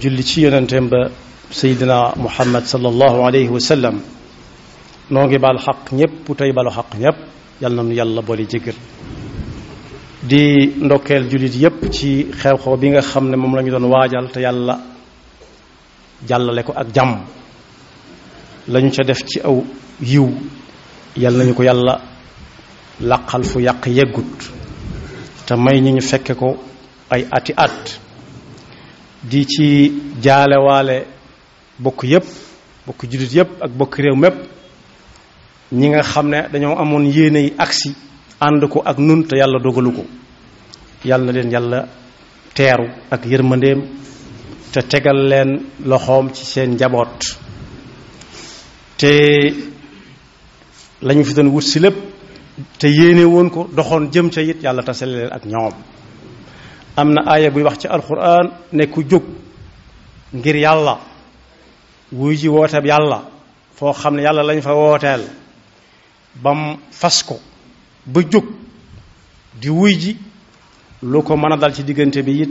julli ci yonenteem ba seydina muhammad sallallahu alayhi wa sallam noo ngi baal xaq ñépp tey balu xaq ñépp yal na nu yàlla boole jéggal di ndokkeel jullit yépp ci xew-xew bi nga xam ne moom la ñu doon waajal te yàlla jàllale ko ak jàmm lañu ca def ci aw yiw yal nañu ko yàlla làqal fu yàq yeggut te may ñi ñu fekke ko ay ati at di ci jaalewaale bokk yépp bokk jullit yépp ak bokk réew mépp ñi nga xam ne dañoo amoon yéene yi agsi ànd ko ak nun te yàlla dogalu ko yàlla na leen yàlla teeru ak yërmandeem te tegal leen loxoom ci seen njaboot te lañu fi doon wut si lépp te yéene woon ko doxoon jëm ca it yàlla tasale leen ak ñoom am na aaya buy wax ci alxuraan ne ku jóg ngir yàlla wuy ji wooteeb yàlla foo xam ne yàlla lañ fa wooteel bam fas ko ba jóg di wuy ji lu ko mën a dal ci diggante bi it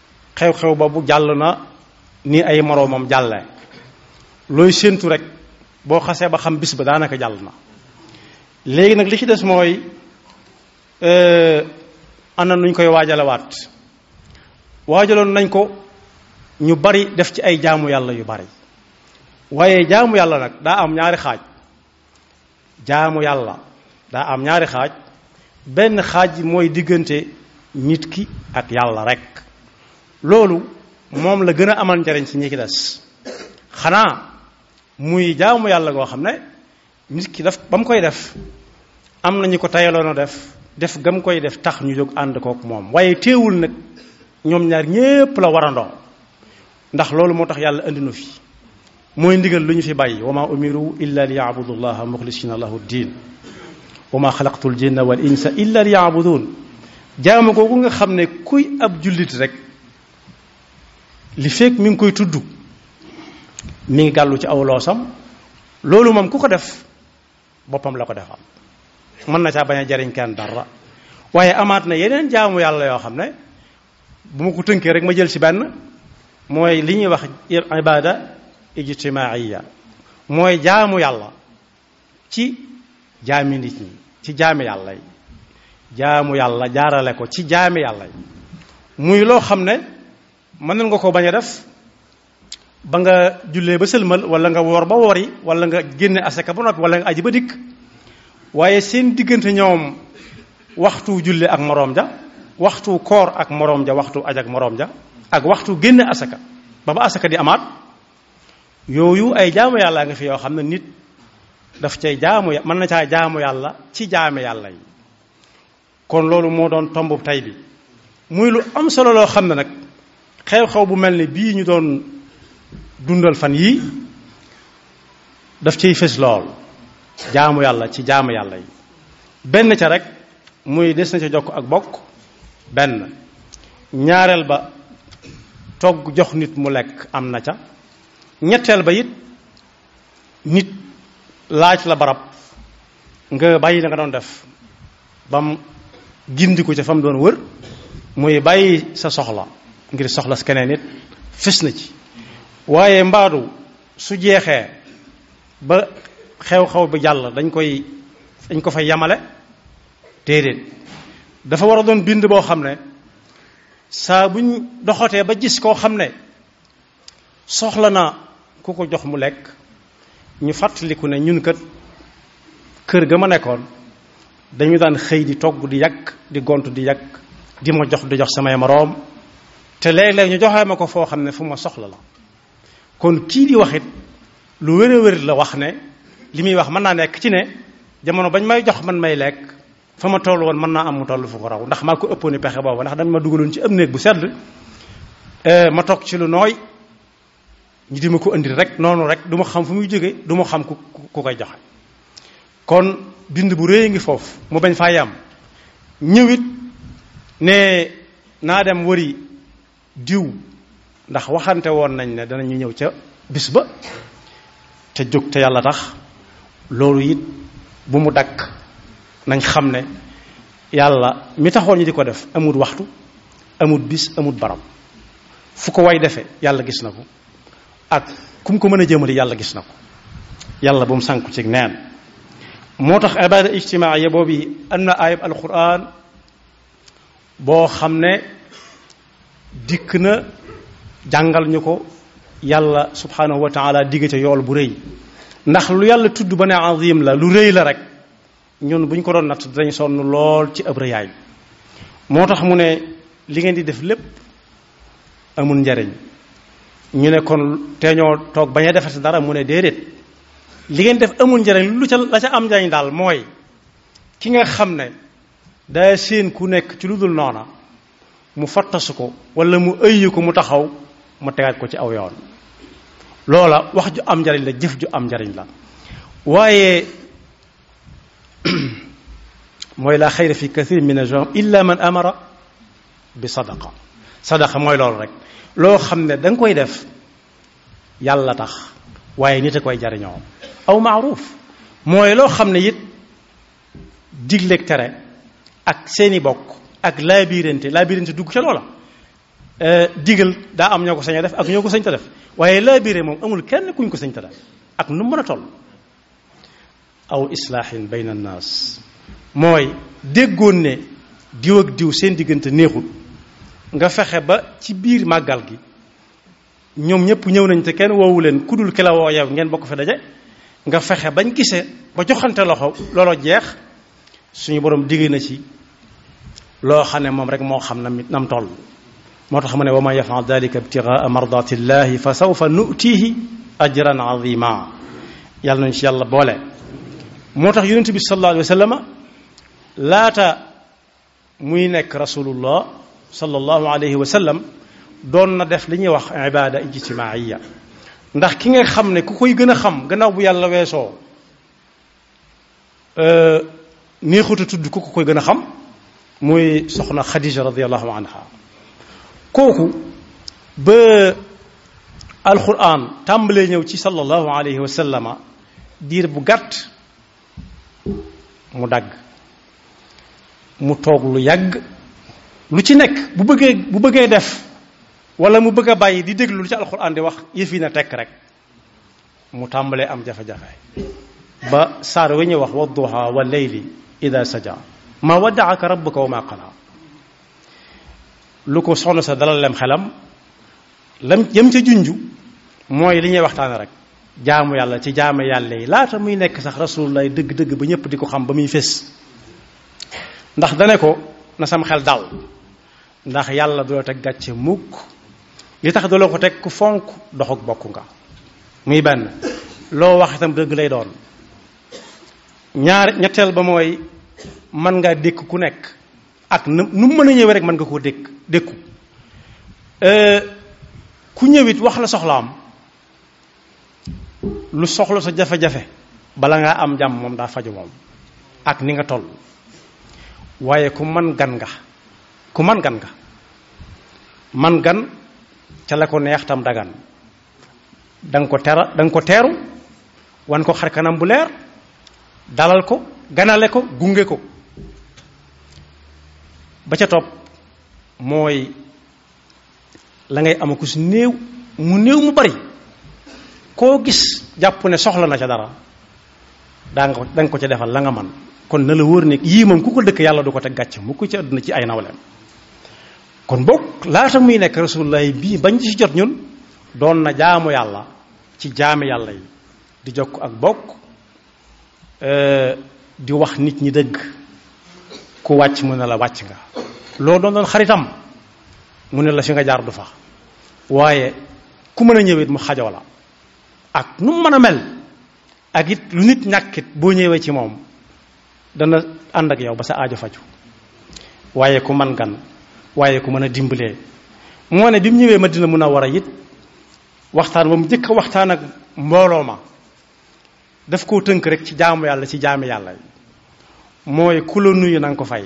xew-xew ba bu jàll na ni ay moroomam jàlle looy séentu rek boo xasee ba xam bis ba daanaka jàll na léegi nag li ci des mooy euh, ana nuñ koy waajalawaat waajaloon nañ ko ñu bari def ci ay jaamu yàlla yu bari waaye jaamu yàlla nag daa am ñaari xaaj jaamu yàlla daa am ñaari xaaj benn xaaj mooy diggante nit ki ak yàlla rek loolu moom la gën a amal njariñ ci ñi ki des xanaa muy jaamu yàlla goo xam ne nit ki daf ba mu koy def am na ñu ko tayaloon a def def gam koy def tax ñu jóg ànd kook moom waaye teewul nag ñoom ñaar ñépp la warandoo ndax loolu moo tax yàlla indi nu fi mooy ndigal lu ñu fi bàyyi wa ma umiru illa li yaabudu llaha muxlisina lahu diin wa ma xalaqtu l jinna wal insa illa li yaabudun jaamu googu nga xam ne kuy ab jullit rek li fekk mi ngi koy tudd mi ngi gàllu ci aw loosam loolu moom ku ko def boppam la ko defal mën na caa bañ a jariñ kenn dara waaye amaat na yeneen jaamu yàlla yoo xam ne bu ma ko tënkee rek ma jël ci benn mooy li ñuy wax ibada ijtimaiya mooy jaamu yàlla ci jaami nit ñi ci jaami yàlla yi jaamu yàlla jaarale ko ci jaami yàlla yi muy loo xam ne mën nga ko bañ a def ba nga jullee ba sëlmal wala nga woor ba wori wala nga génne asaka ba noppi wala nga aji ba dikk waaye seen diggante ñoom waxtu julli ak moroom ja waxtu koor ak moroom ja waxtu aj ak moroom ja ak waxtu génne asaka ba ba asaka di amaat yooyu ay jaamu yàlla nga fi yoo xam ne nit daf cay jaamu mën na caa jaamu yàlla ci jaame yàlla yi kon loolu moo doon tomb tey bi muy lu am solo loo xam ne nag xew-xew bu mel ni bii ñu doon dundal fan yii daf ciy fës lool jaamu yàlla ci jaamu yàlla yi benn ca rek muy des na ca jokk ak bokk benn ñaareel ba togg jox nit mu lekk am na ca ñetteel ba it nit laaj la barab nga bàyyi la nga doon def bam gindi ko ca fa mu doon wër muy bàyyi sa soxla ngir soxla si keneen nit fës na ci waaye mbaadu su jeexee ba xew-xew bi jàll dañ koy dañ ko fay yamale déedéet dafa war a doon bind boo xam ne saa buñ doxatee ba gis koo xam ne soxla na ku ko jox mu lekk ñu fàttaliku ne ñun kat kër ga ma nekkoon dañu daan xëy di togg di yàq di gont di yàq di ma jox di jox samay moroom te léeg-léeg ñu joxee ma ko foo xam ne fu ma soxla la kon kii di waxit lu wér a wér la wax ne li muy wax mën naa nekk ci ne jamono bañ may jox man may lekk fa ma toll woon mën naa am mu toll fu ko raw ndax maa ko ëppoon i pexe booba ndax dañ ma dugaloon ci am néeg bu sedd eh, ma toog ci lu nooy ñu di ma ko indil rek noonu rek du ma xam fu muy jóge du ma xam ku ku koy joxe kon bind bu rëy ngi foofu mu bañ faa yam ñëwit ne naa dem wëri diw ndax waxante woon nañ ne danañu ñëw ca bis ba te jóg te yàlla tax loolu it bu mu dakk nañ xam ne yàlla mi taxoon ñu di ko def amut waxtu amut bis amut barab fu ko way defe yàlla gis na ko ak ku mu ko mën a jëmale yàlla gis na ko yàlla bu mu sànku ci neen moo tax ibada ijtimaaya boobu am na ayab alquran boo xam ne dikk na jàngal ñu ko yàlla subhanahu wa taala digg ca yool bu rëy ndax lu yàlla tudd ba ne azim la lu rëy la rek ñun bu ñu ko doon natt dañ sonn lool ci ab rëyaay moo tax mu ne li ngeen di def lépp amul njariñ ñu ne kon te ñoo toog bañ a defar si dara mu ne déedéet li ngeen def amul njariñ lu ca la ca am njariñ daal mooy ki nga xam ne daa séen ku nekk ci lu dul noona mu fattasu ko wala mu ëyyi ko mu taxaw mu tegaat ko ci aw yoon loola wax ju am njariñ la jëf ju am njariñ la waaye mooy laa xayra fi kathir min ajwam illa man amara bi sadaqa sadaqa mooy loolu rek loo xam ne da nga koy def yàlla tax waaye nit a koy jariñoo aw maaruf mooy loo xam ne it digleeg tere ak seeni bokk ak laabirante laabirante dugg ca loola digal daa am ñoo ko sañ a def ak ñoo ko sañ ta def waaye laabire moom amul kenn kuñ ko sañ ta def ak nu mën a toll aw islaahin bayna annaas mooy déggoon ne diw ak diw seen diggante neexul nga fexe ba ci biir màggal gi ñoom ñëpp ñëw nañ te kenn woowu leen ku dul ki la woo yow ngeen bokk fi daje nga fexe bañ gisee ba joxante loxo looloo jeex suñu borom digg na ci loo xam ne moom rek moo xam na mit nam toll moo tax mu ne wa man yafal dalika ibtigaa mardatillahi fa sawfa nutihi ajran azima yàlla nañ ci yàlla boole moo tax yonent bi sallallahu alayhi wa sallama laata muy nekk rasulullah sallallahu alayhi wa sallam doon na def li ñuy wax ibada ijtimaaiya ndax ki nga xam ne ku koy gën a xam gannaaw bu yàlla weesoo euh, neexutu tudd ku ko koy gën a xam muy soxna Khadija radiallahu anha kooku ba alquran tàmbalee ñëw ci sallallahu alayhi wa sallama diir bu gàtt mu dagg mu toog lu yàgg lu ci nekk bu bëggee bu bëggee def wala mu bëgg a bàyyi di déglu lu ci alxuraan di wax yëf yi na tekk rek mu tàmbalee am jafe-jafe ba saar wi ñuy wax wa duha wa leyli ida saja ma waddaaka rabbuka wa ma qala lu ko soxna sa dalal lem xelam lam jëm ca junju mooy li ñuy waxtaane rek jaamu yàlla ci jaamu yàlla yi laata muy nekk sax rasulullah dëgg-dëgg ba ñëpp di ko xam ba muy fés ndax dane ko na sam xel dal ndax yàlla du la teg gàcce mukk li tax du la ko teg ku fonk doxuk bokk nga muy benn loo wax itam dëgg lay doon ñaar ñetteel ba mooy man ngaa dékk ku nekk ak na nu mën a ñëwee rek mën nga koo dékk dékku euh, ku ñëwit wax la soxlaam lu soxla sa jafe-jafe bala ngaa am jàmm moom daa faju moom ak ni nga toll waaye ku man gan nga ku man gan nga man gan ca la ko neex tam dagan da nga ko tera da nga ko teeru wan ko xar kanam bu leer dalal ko ganale ko gunge ko ba ca topp mooy la ngay ama ku si néew mu néew mu bari koo gis jàpp ne soxla na ca dara daa nga da nga ko ca defal la nga man kon na la wóor ne yii moom ku ko dëkk yàlla du ko teg gàcc mu ko ci àdduna ci ay nawleem kon boog laata muy nekk rasulullahi bii bañ ci jot ñun doon na jaamu yàlla ci jaami yàlla yi di jokk ak bokk di wax nit ñi dëgg ku wàcc mu ne la wàcc nga loo doon doon xaritam mu ne la fi nga jaar du fa waaye ku mën a ñëwit mu xajoo la ak nu mu mën a mel ak it lu nit ñàkkit boo ñëwee ci moom dana ànd ak yow ba sa aajo faju waaye ku man gan waaye ku mën a dimbalee moo ne bi mu ñëwee Madina Munawwara it waxtaan ba mu njëkk a waxtaan ak mbooloo ma daf koo tënk rek ci jaamu yàlla ci jaamu yàlla mooy ku la nuyu na nga ko fay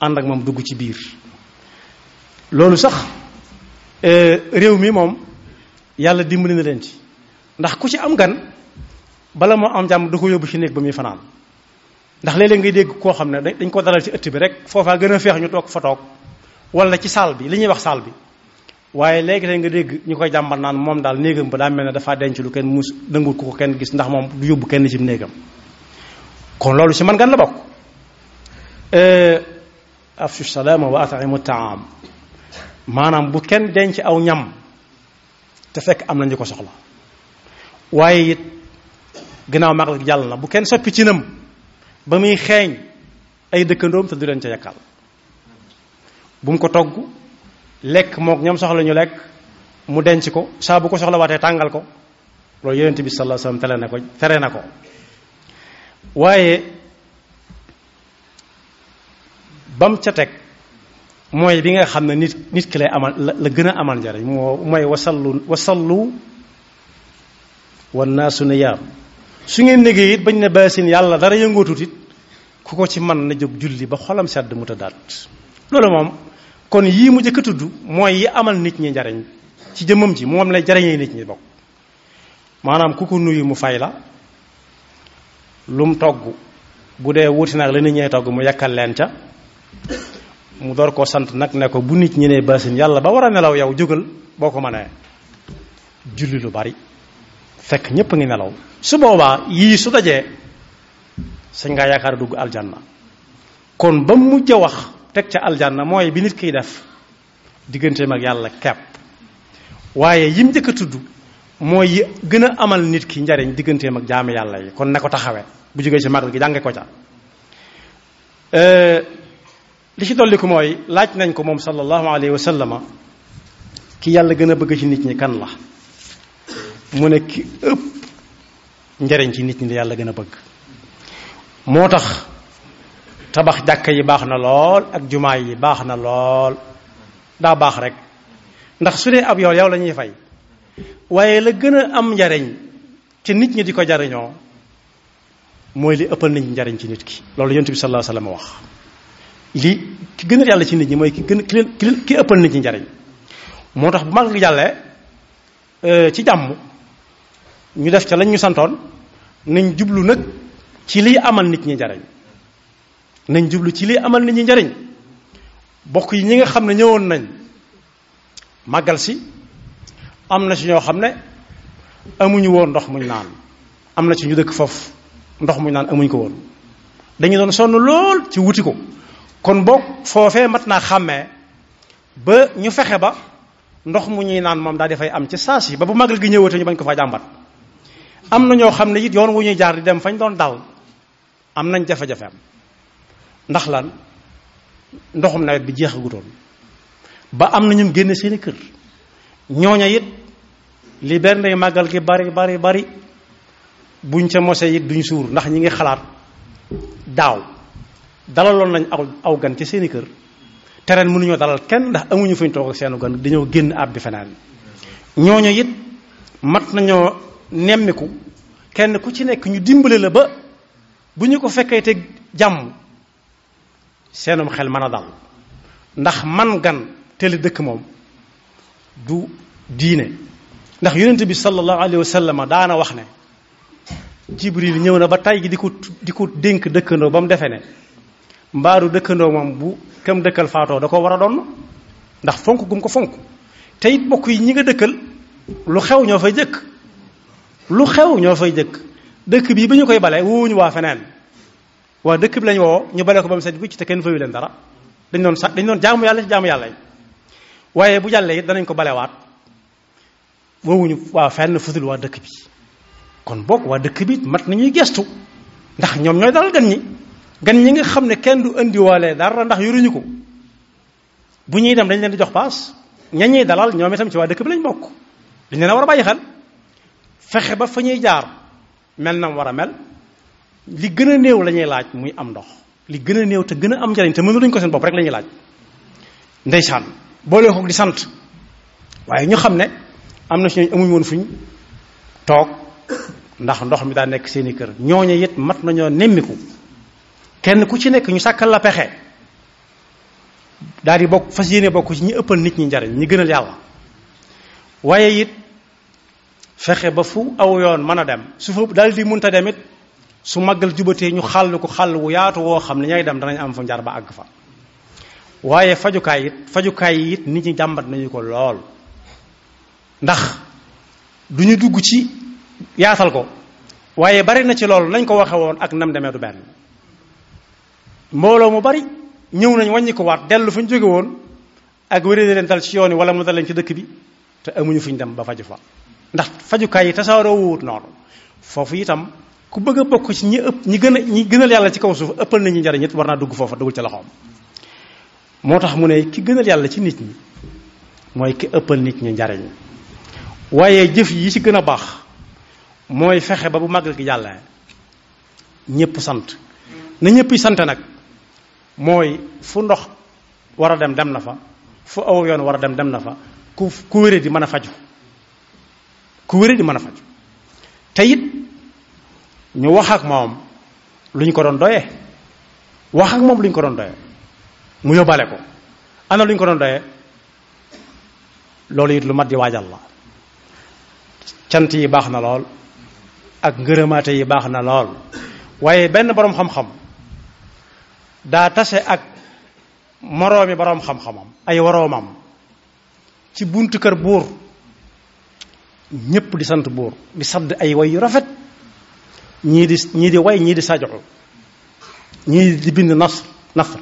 ànd ak moom dugg ci biir loolu sax euh, réew mi moom yàlla dimbali na leen ci ndax ku ci am gan bala moo am jàmm du ko yóbbu ci néeg ba muy fanaan ndax léeg-léeg ngay dégg koo xam ne dañ ko dalal ci ëtt bi rek foofaa gën a feex ñu toog fa toog wala ci saal bi li ñuy wax saal bi waaye léegi tey nga dégg ñu koy jàmbat naan moom daal néegam ba daa mel ne dafaa denc lu kenn mus dëngul ku ko kenn gis ndax moom du yóbbu kenn ci néegam kon loolu ci man gan la bokk afshu salaama wa at'imu taam maanaam bu kenn denc aw ñam te fekk am na ñu ko soxla waaye it gannaaw màggal gi jàll na bu kenn soppi ci nam ba muy xeeñ ay dëkkandoom te du leen ca yàkkal bu mu ko togg lekk mook ñam soxla ñu lekk mu denc ko saa bu ko soxla waatee tàngal ko loolu yonent bi sallallahu alayhi wasallam tere na ko tere na ko waaye bam ca teg mooy bi nga xam ne nit nit ki lay amal la la gën a amal njariñ moo mooy wasallu wasallu wan naa su ne yaam su ngeen négee it bañ ne baasin yàlla dara yëngootut it ku ko ci man na jóg julli ba xolam sedd mu tëddaat loolu moom kon yii mu jëkk tudd mooy yi amal nit ñi njariñ ci jëmmam ji moom lay jariñee nit ñi bokk maanaam ku ko nuyu mu fay la lu mu togg bu dee wuti nag la nit ñee togg mu yàkkal leen ca mu door koo sant nag ne ko bu nit ñi ne basin yàlla ba war a nelaw yow jógal boo ko mënee julli lu bari fekk ñépp a ngi nelaw su boobaa yii su dajee sañ ngaa yaakaar dugg aljanna kon ba mu mujj a wax teg ca aljanna mooy bi nit kiy def digganteem ak yàlla kepp waaye yim njëkk a tudd mooy yi gën a amal nit ki njariñ digganteem ak jaamu yàlla yi kon na ko taxawee bu jógee ci magal gi jànge ko ca li ci dolliku mooy laaj nañ ko moom sallallahu alayhi wa sallama ki yàlla gën a bëgg ci nit ñi kan la mu ne ki ëpp njariñ ci nit ñi la yàlla gën a bëgg moo tax tabax jàkka yi baax na lool ak jumaa yi baax na lool daa baax rek ndax su dee ab yool yow la ñuy fay waaye la gën a am njariñ ci nit ñi di ko jariñoo mooy li ëppal nit ñi njariñ ci nit ki loolu yonent bi sallallahu alayhi wasallam wax li ki gën a yàlla ci nit ñi mooy ki gën ki leen ki ëppal nit ñi njariñ moo tax bu mag lu jàllee ci jàmm ñu def ca lañ ñu santoon nañ jublu nag ci liy amal nit ñi njariñ nañ jublu ci liy amal nit ñi njariñ bokk yi ñi nga xam ne ñëwoon nañ màggal si am na ci ñoo xam ne amuñu woon ndox muñ naan am na ci ñu dëkk foofu ndox muñ naan amuñ ko woon dañu doon sonn lool ci wuti ko kon boog foofee mat naa xàmmee ba ñu fexe ba ndox mu ñuy naan moom daal di fay am ci saa si ba bu magal gi ñëwatee ñu bañ ko fa jàmbat am na ñoo xam ne it yoon wu ñuy jaar di dem fañ doon dal am nañ jafe-jafe am ndax lan ndoxum nawet bi jeexagutoon ba am na ñu génne seeni kër ñooña it li benn day màggal gi bari bari bari buñ ca mose it duñ suur ndax ñi ngi xalaat daaw dalaloon nañ aw aw gan ci seeni kër te ren mënuñoo dalal kenn ndax amuñu fuñ toog ak seenu gan dañoo génn ab bi fanaan ñooñu it mat nañoo nemmiku kenn ku ci nekk ñu dimbale la ba bu ñu ko fekkee te jàmm seenum xel mën a dal ndax man gan tëli dëkk moom du diine ndax yonent bi sallallahu alayhi wa sallam daana wax ne jibril ñëw na ba tay gi di ko di ko dénk dëkkandoo ba mu defee ne mbaaru dëkkandoo moom bu kam dëkkal faatoo da ko war a doon ndax fonk gum ko fonk te it bokk yi ñi nga dëkkal lu xew ñoo fay jëkk lu xew ñoo fay jëkk dëkk bii ba ñu koy bale woowuñu waa feneen waa dëkk bi lañ woo ñu bale ko ba mu set wicc te kenn fayu leen dara dañ doon sax dañ doon jaamu yàlla ci jaamu yàlla yi waaye bu jàllee it danañ ko balewaat woowuñu waa fenn futul waa dëkk bi kon bokk waa dëkk bi mat nañuy gestu ndax ñoom ñooy dalal gan ñi gan ñi nga xam ne kenn du indiwaale dara ndax yoruñu ko bu ñuy dem dañ leen di jox paas ña ñuy dalal ñoom itam ci waa dëkk bi lañ bokk dañ leen a war a bàyyi xel fexe ba fa ñuy jaar mel na war a mel li gën a néew la ñuy laaj muy am ndox li gën a néew te gën a am njariñ te mënuluñ ko seen bopp rek la ñuy laaj ndeysaan boole ko di sant waaye ñu xam ne am na si ñooñu amuñ woon fuñ toog ndax ndox mi daa nekk seeni kër ñooñu it mat nañoo nemmiku kenn ku ci nekk ñu sàkkal la pexe daal di bokk fas yéene bokk ci ñi ëppal nit ñi njariñ ñi gënal yàlla waaye it fexe ba fu aw yoon mën a dem su fa dal di munta demit su màggal jubatee ñu xàll ko xàll wu yaatu woo xam ne ñay dem danañ am fa njar ba àgg fa waaye fajukaay it fajukaay yi it nit ñi jàmbat nañu ko lool ndax du ñu dugg ci yaatal ko waaye bari na ci loolu nañ ko waxe woon ak nam demee du benn mbooloo mu bari ñëw nañ wàññi ko waat dellu fa ñu jóge woon ak wéré leen dal ci yoon wala mu dal leen ci dëkk bi te amuñu fuñ dem ba faju fa ndax fajukaay yi tasaaroo wuut noonu foofu itam ku bëgg a bokk ci ñi ëpp ñi gën a ñi gënal yàlla ci kaw suuf ëppal nañu njariñ it war naa dugg foofa dugul ci loxoom moo tax mu ne ki gënal yàlla ci nit ñi mooy ki ëppal nit ñi njariñ waaye jëf yi ci gën a baax mooy fexe ba bu màggal gi yàlla ñëpp sant na ñëpp sant nag mooy fu ndox war a dem dem na fa fu aw yoon war a dem dem na fa ku ku wéré di mën a faju ku wéré di mën a faju te it ñu wax ak moom lu ñu ko doon doyee wax ak moom lu ñu ko doon doyee mu yóbbaale ko ana lu ñu ko doon doyee loolu it lu mat di waajal la cant yi baax na lool ak ngërëmaate yi baax na lool waaye benn boroom xam-xam daa tase ak moroomi boroom xam-xamam ay woroomam ci buntu kër buur ñépp di sant buur di sadd ay way yu rafet ñii di ñii di way ñii di sajoxu ñii di bind nas nasr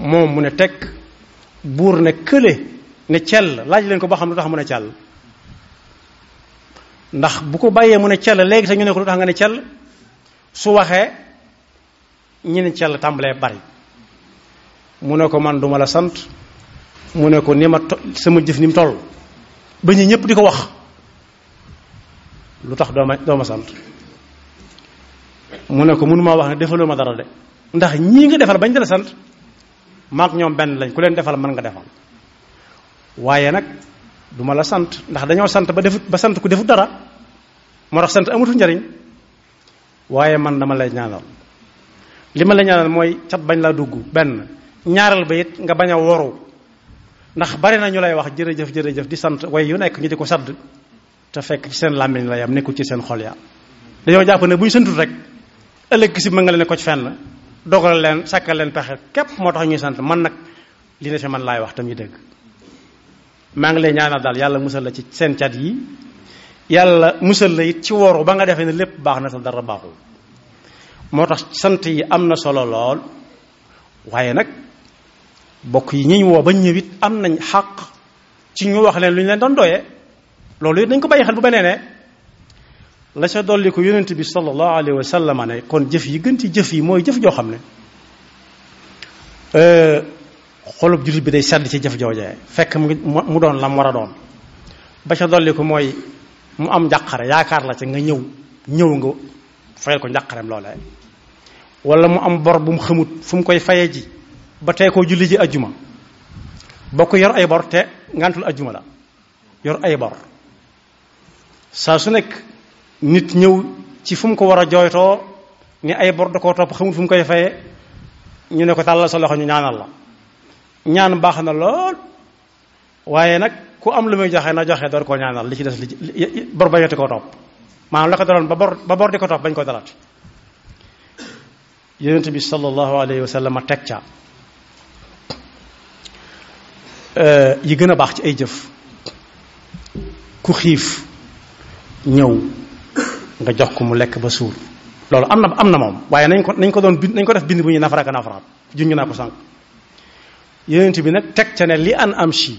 moom mu ne teg buur ne kële ne cell laaj leen ko ba xam lu tax mu ne cell ndax bu ko bàyyee mu ne cell léegi te ñu ne ko lu tax nga ne cell su waxee ñi ne ci la tàmbalee bari mu ne ko man duma la sant mu ne ko ni ma sama jëf ni mu toll ba ñu ñëpp di ko wax lu tax doo ma doo ma sant mu ne ko mënuma wax ne defaloo ma dara de ndax ñii nga defal bañ dala sant maak ñoom benn lañ ku leen defal mën nga defal waaye nag duma la sant ndax dañoo sant ba defut ba sant ku defut dara moo tax sant amatul njariñ waaye man dama lay ñaanal li ma la ñaanal mooy cat bañ laa dugg benn ñaaral ba it nga bañ a woru ndax bari na ñu lay wax jërëjëf jërëjëf di sant way yu nekk ñu di ko sadd te fekk ci seen làmmiñ la yam nekkul ci seen xol ya dañoo jàpp ne bu ñu santut rek ëllëg si mën nga leen ko ci fenn dogal leen sàkkal leen pexe képp moo tax ñuy sant man nag li ne fi man laay wax tam ñu dégg maa ngi lay ñaanal daal yàlla musal la ci seen cat yi yàlla musal la it ci woru ba nga defee ne lépp baax na te dara baaxul moo tax sant yi am na solo lool waaye nag bokk yi ñiñ woo ba ñëw it am nañ xàq ci ñu wax leen lu ñu leen doon doyee loolu it nañ ko bàyyi xel bu benee ne la ca dolli ko yonent bi sallallahu alayhi wa sallam ne kon jëf yi gën ci jëf yi mooy jëf joo xam ne xolub jullit bi day sedd ci jëf joojee fekk mu ngi mu doon lam war a doon ba ca dolli ko mooy mu am njàqare yaakaar la ci nga ñëw ñëw nga fayal ko njàqareem loolee wala mu am bor bu mu xamut fu mu koy fayee ji ba tey koo julli ji ajjuma boo ko yor ay bor te ngantul ajjuma la yor ay bor saa su nekk nit ñëw ci fu mu ko war a jooytoo ni ay bor da koo topp xamul fu mu koy faye ñu ne ko tàllal sa loxo ñu ñaanal la ñaan baax na lool waaye nag ku am lu muy joxe na joxe door koo ñaanal li ci des li bor bañati koo topp maanaam la ko daloon ba bor ba bor di ko topp bañ ko dalati yonent bi sallallahu alayhi wa sallam a teg ca yi gën a baax ci ay jëf ku xiif ñëw nga jox ko mu lekk ba suur loolu am na am na moom waaye nañ ko nañ ko doon bind nañ ko def bind bu ñuy nafaraak a nafaraat junj naa ko sànq yonent bi nag teg ca ne li an am si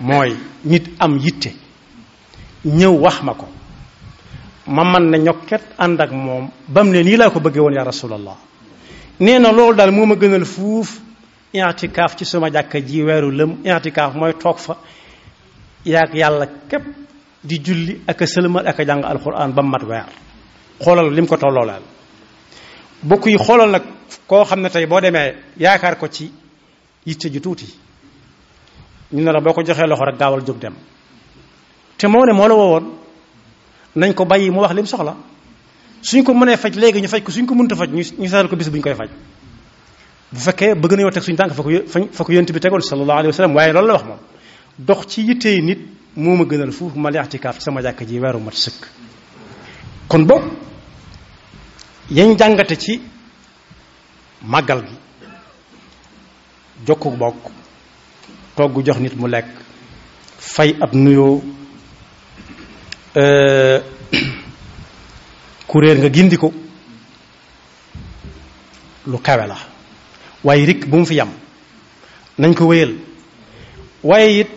mooy nit am yitte ñëw wax ma ko ma man na ñokket ànd ak moom ba mu ne nii laa ko bëggee woon yaa rasulallah nee na loolu daal moo ma gënal fuuf intikaaf ci suma jàkka ji weeru lëm intikaaf mooy toog fa yaag yàlla képp di julli ak a sëlmal ak a jàng alxuraan ba mu mat weer xoolal lim ko tolloo laal bokk yi xoolal nag koo xam ne tey boo demee yaakaar ko ci yitte ju tuuti ñu ne la boo ko joxee loxo rek gaawal jóg dem te moo ne moo la woowoon nañ ko bàyyi mu wax lim soxla suñ ko mënee faj léegi ñu faj ko suñ ko mënta faj ñu ñu seetal ko bis bu ñu koy faj bu fekkee bëgg nañoo teg suñu tànk fa ko yë- fa fa ko yonent bi tegoon sallallahu alayhi wa sallam waaye loolu la wax moom dox ci yittey nit moo ma gënal fuuf ma li i'tikaaf ci sama jàkk ji weeru mat sëkk kon boog yañ jàngate ci màggal gi jokku bokk togg jox nit mu lekk fay ab nuyoo kuréer nga gindi ko lu kawe la waaye rikk bu mu fi yam nañ ko wéyal waaye it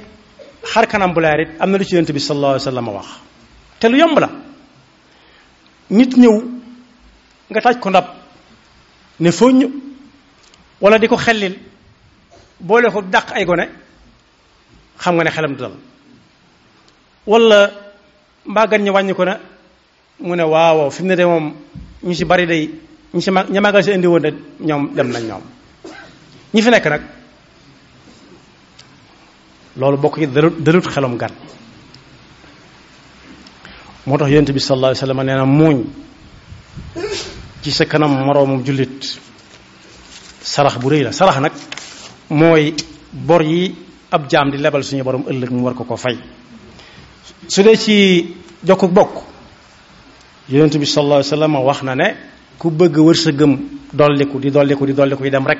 xar kanam bu leer it am na lu ci yonent bi sallallahu alayhi wa sallam wax te lu yomb la nit ñëw nga taaj ko ndab ne foññ wala di ko xellil boole ko dàq ay gone xam nga ne xelam du dal wala mbaa gan ñi wàññi ko na mu ne waaw waaw fi mu ne de moom ñu ci bari day ñu ci mag ña magal si indi woon de ñoom dem nañ ñoom ñi fi nekk nag loolu bokk yi dalut dalut xelum gan moo tax yonent bi sallallahu alayhi wa sallam nee na muuñ ci sa kanam moroomum jullit sarax bu rëy la sarax nag mooy bor yi ab jaam di lebal suñu borom ëllëg mu war ko ko fay su dee ci jokku bokk yonent bi sallallahu alayhi wa sallam wax na ne ku bëgg wërsëgëm dolliku di dolliku di dolliku yi dem rek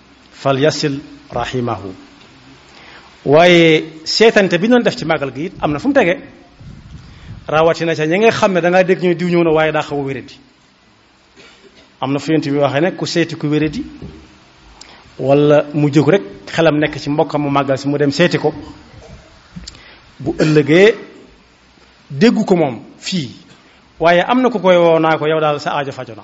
fal yasil rahimahu waaye seetante bi noonu def ci màggal gi it am na fu mu tege rawatina ca ñi nga xam ne dangaa dégg ñu diw ñëw na waaye daa xaw a wéradi am na fu yent bi waxee ne ku seeti ku wéradi wala mu jóg rek xelam nekk ci mbokkam mu màggal si mu dem seeti ko bu ëllëgee déggu ko moom fii waaye am na ku koy woo naa ko yow daal sa aajo fajo na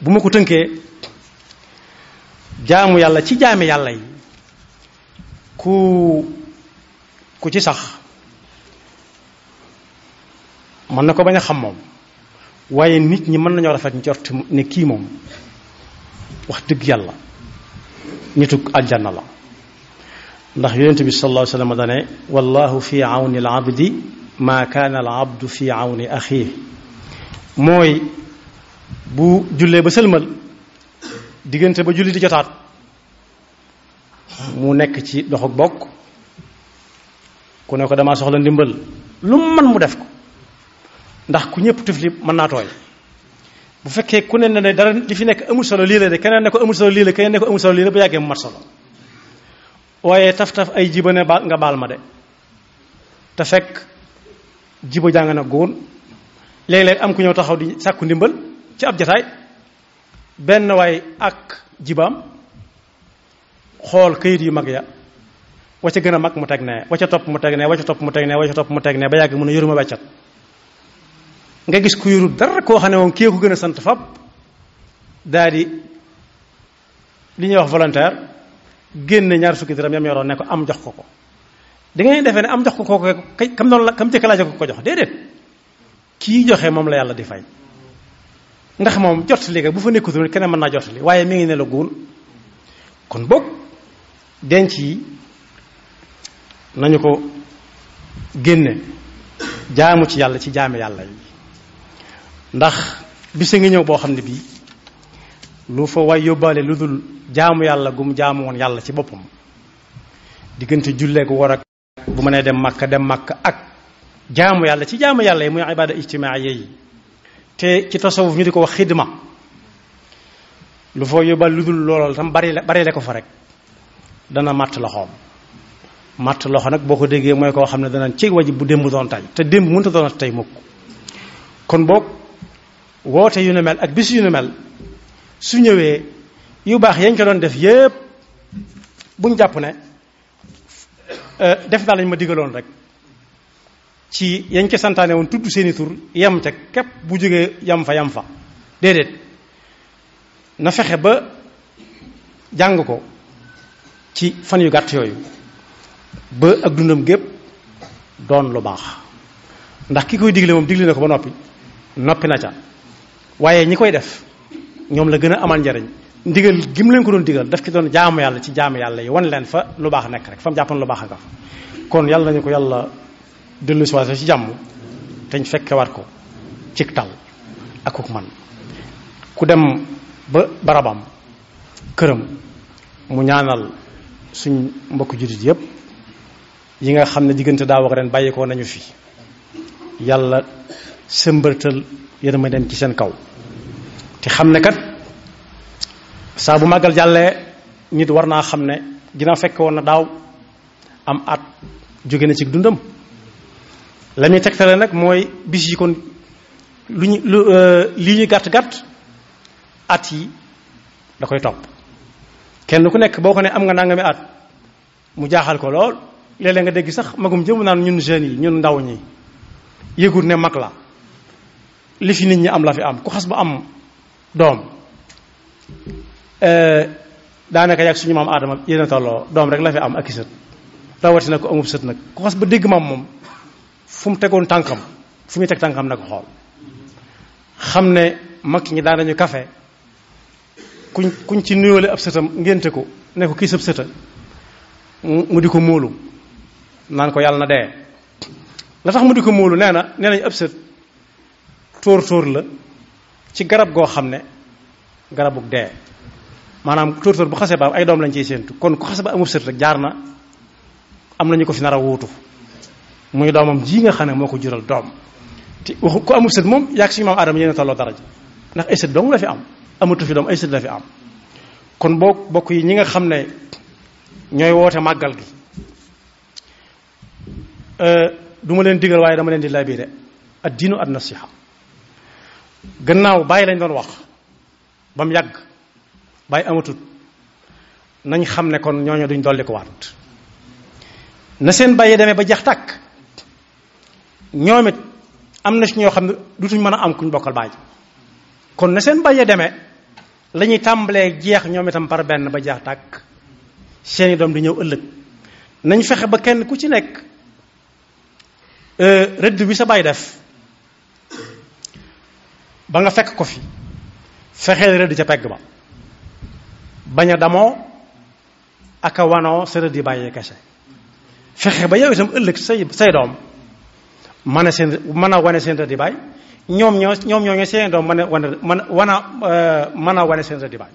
bu ma ko tënkee jaamu yàlla ci jaami yàlla yi ku ku ci sax mën na ko bañ a xam moom waaye nit ñi mën nañoo rafet njort ne kii moom wax dëgg yàlla nitu aljanna la ndax yonent bi sallallahu alayhi wa sallam dane wallahu fi awni al abdi maa kaana al abdu fi awni axiih mooy bu jullee ba sëlmal diggante ba julli di jotaat mu nekk ci doxuk bokk ku ne ko damaa soxla ndimbal lu mu mën mu def ko ndax ku ñëpp tufli mën naa tooy bu fekkee ku ne ne dara li fi nekk amul solo lii la de keneen ne ko amul solo lii la keneen ne ko amul solo lii la bu yàggee mu mat solo waaye taf taf ay jiba ne baal nga baal ma de te fekk jiba jàng na góon léeg-léeg am ku ñëw taxaw di sàkku ndimbal ci ab jataay benn waay ak jibaam xool kayit yu mag ya wa ca gën a mag mu teg ne wa ca topp mu teg ne wa ca topp mu teg ne wa ca topp mu teg ne ba yàgg mu ne yoruma weccat nga gis ku yoru dara koo xam ne moom kii ko gën a sant fab daa di li ñuy wax volontaire génne ñaar fukki dërëm yam yoroon ne ko am jox ko ko da ngay defee ne am jox ko ko kay kam noonu la kam jëkk laaje ko ko jox déedéet kii joxe moom la yàlla di fay ndax moom jot li bu fa nekkutul keneen mën naa jot li waaye mi ngi ne la guul kon boog denc yi nañu ko génne jaamu ci yàlla ci jaami yàlla yi ndax bisa ngi ñëw boo xam ne bii lu fa way yóbbaale lu dul jaamu yàlla gum jaamu woon yàlla ci boppam diggante julleek war ak bu mënee dem Makka dem Makka ak jaamu yàlla ci jaamu yàlla yi muy ibada ijtimaaiya yi te ci tasawuf ñu di ko wax xidma lu foo yóbbal lu dul loolal tam bari la bari la ko fa rek dana màtt loxoom màtt loxo nag boo ko déggee mooy koo xam ne dana ci waji bu démb doon tay te démb mënut a doon tey mukk kon boog woote yu ne mel ak bis yu ne mel su ñëwee yu baax yañ ko doon def yépp buñ jàpp ne euh, def daal lañ ma digaloon rek ci yañ ca santaane woon tudd seeni tur yam ca képp bu jógee yam fa yam fa déedéet na fexe ba jàng ko ci fan yu gàtt yooyu ba ak dundam gépp doon lu baax ndax ki koy digle moom digle na ko ba noppi noppi na ca waaye ñi koy def ñoom la gën a amal njariñ ndigal gi mu leen ko doon digal daf ci doon jaamu yàlla ci jaamu yàlla yi wan leen fa lu baax nekk rek fa mu jàppoon lu baax a nga fa kon yàlla nañu ko yàlla dellu si waat ci jàmm te ñu fekke war ko cig tal ak ku man ku dem ba barabam këram mu ñaanal suñ mbokk jullit yépp yi nga xam ne diggante daaw ak ren bàyyi ko nañu fi yàlla sëmbërtal yërma dem ci seen kaw te xam ne kat saa bu màggal jàllee nit war naa xam ne ginnaaw fekk woon na daaw am at jóge na ci dundam la muy tegtale nag mooy bis yi kon lu ñu lu euh, lii ñu gàtt gàtt at yi da koy topp kenn ku nekk boo ko ne am nga nangami at mu jaaxal ko lool léeg nga dégg sax magum jëm naan ñun jeunes yi ñun ndaw ñi yëgul ne mag la li fi nit ñi am la fi am ku xas ba am doom eh, daanaka yàgg suñu maam aadama yéen a tolloo doom rek la fi am ak i sët rawatina ko amub sët nag ku xas ba dégg maam moom fu mu tegoon tànkam fu muy teg tànkam na ko xool xam ne mag ñi daan nañu kafe kuñ kuñ ci nuyoole ab sëtam ngénte ko ne ko kii sëb sëta mu di ko móolu naan ko yàlla na dee la tax mu di ko móolu nee na nee nañ ab sët tóor tóor la ci garab goo xam ne garabu dee maanaam tóor tóor bu xasee ba am ay doom lañ ciy séentu kon ku xase ba amub sët rek jaar na am nañu ko fi nar a wuutu muy doomam ji nga xam ne moo ko jural doom te waxu ku amul sët moom yàgg suñu maam aadama yéen a tolloo dara ji ndax ay sët dong la fi am amatu fi doom ay sët la fi am kon boo bokk yi ñi nga xam ne ñooy woote màggal gi du ma leen digal waaye dama leen di labiré ad diinu ad nasiha gannaaw bàyyi lañ doon wax ba mu yàgg bàyyi amatut nañ xam ne kon ñooñu duñ dolli ko waat na seen bàyyi demee ba jeex tàkk ñoom it am na si ñoo xam ne dutuñ mën a am kuñ bokkal bàyyi kon na seen bàyyi demee la ñuy tàmbalee jeex ñoom itam par benn ba jeex tàkk seeni doom di ñëw ëllëg nañ fexe ba kenn ku ci nekk rëdd bi sa bàyyi def ba nga fekk ko fi fexeel rëdd ca pegg ba bañ a damoo ak a wanoo sa rëdd yi bàyyee kese fexe ba yow itam ëllëg say say doom mën a seen mën a wane seen rëdd yi bàyyi ñoom ñoo ñoom ñoo ñoo seen doom mën a wane mën a wana mën a wane seen rëdd yi bàyyi